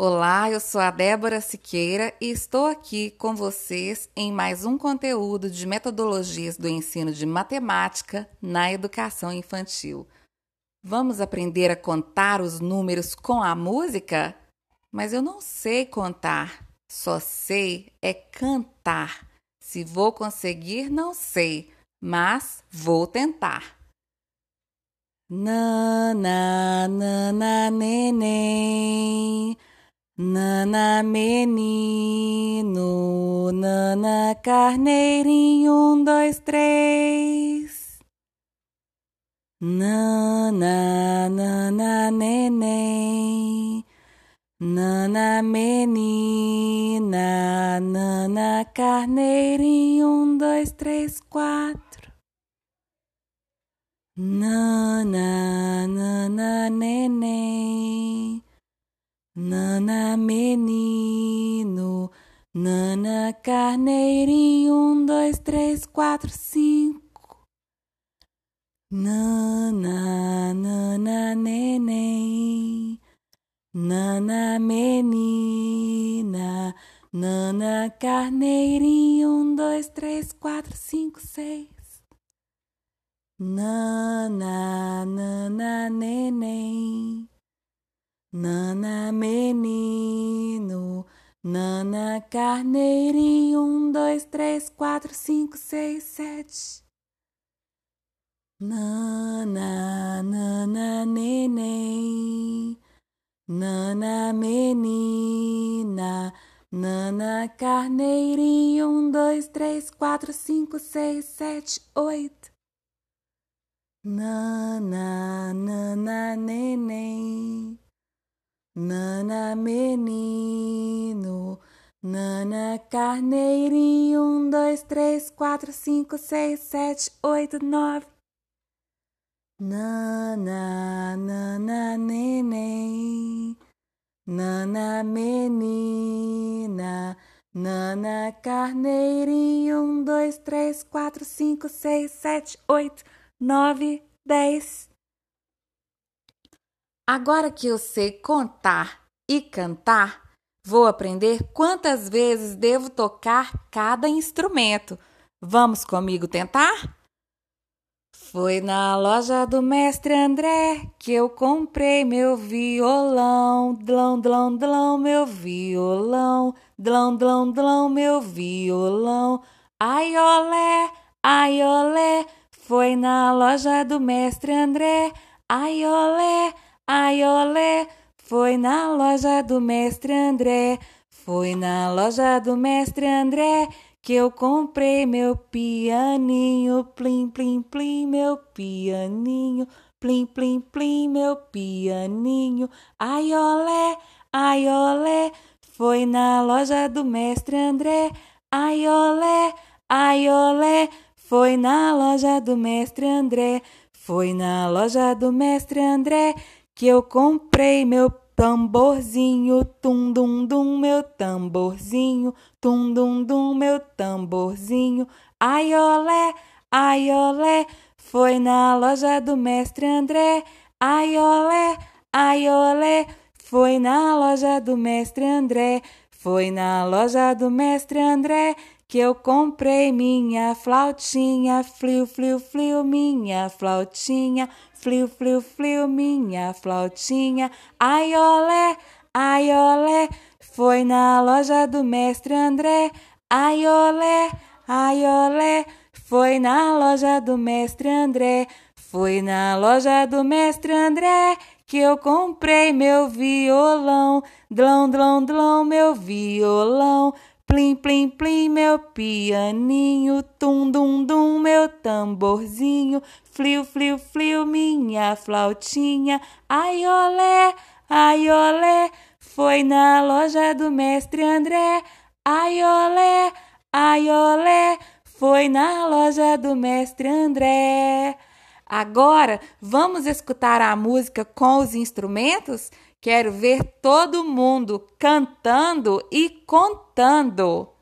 Olá, eu sou a Débora Siqueira e estou aqui com vocês em mais um conteúdo de metodologias do ensino de matemática na educação infantil. Vamos aprender a contar os números com a música? Mas eu não sei contar, só sei é cantar. Se vou conseguir, não sei, mas vou tentar. Nana, nana, neném. Nana menino, nana carneirinho, um, dois, três. Nana, nana neném, nana menina, nana carneirinho, um, dois, três, quatro. Nana, nana neném. Nana menino, Nana carneirinho, um, dois, três, quatro, cinco. Nana, Nana neném, Nana menina, Nana carneirinho, um, dois, três, quatro, cinco, seis. Nana, Nana neném. Nana menino, Nana carneirinho, um, dois, três, quatro, cinco, seis, sete. Nana, Nana neném, Nana menina, Nana carneirinho, um, dois, três, quatro, cinco, seis, sete, oito. Nana, Nana neném. Nana menino, Nana carneirinho, um, dois, três, quatro, cinco, seis, sete, oito, nove. Nana, nana neném, Nana menina, Nana carneirinho, um, dois, três, quatro, cinco, seis, sete, oito, nove, dez. Agora que eu sei contar e cantar, vou aprender quantas vezes devo tocar cada instrumento. Vamos comigo tentar? Foi na loja do mestre André que eu comprei meu violão, dlão, dlão, dlão, meu violão, dlão, dlão, dlão, meu violão. Ai, olé, ai, olé, foi na loja do mestre André, ai, olé, Ai, olé, foi na loja do mestre André, foi na loja do mestre André que eu comprei meu pianinho, plim, plim, plim, meu pianinho, plim, plim, plim, meu pianinho. Ai, olé, ai, olé, foi na loja do mestre André, ai, olé, ai, olé, foi na loja do mestre André, foi na loja do mestre André que eu comprei meu tamborzinho, tum dum dum, meu tamborzinho, tum dum dum, meu tamborzinho. Ai olé, ai olé, foi na loja do mestre André. Ai olé, ai olé, foi na loja do mestre André. Foi na loja do mestre André que eu comprei minha flautinha, fliu, fliu, fliu, minha flautinha, fliu, fliu, fliu, minha flautinha. Ai, olé, ai, olé, foi na loja do mestre André. Ai, olé, ai, olé, foi na loja do mestre André. Foi na loja do mestre André que eu comprei meu violão. Dlão, dlão, dlão, meu violão. Plim, plim, plim, meu pianinho, tum, dum, dum, meu tamborzinho, fliu, fliu, fliu, minha flautinha, ai, olé, ai, olé, foi na loja do mestre André, ai, olé, ai, olé, foi na loja do mestre André. Agora vamos escutar a música com os instrumentos? Quero ver todo mundo cantando e contando.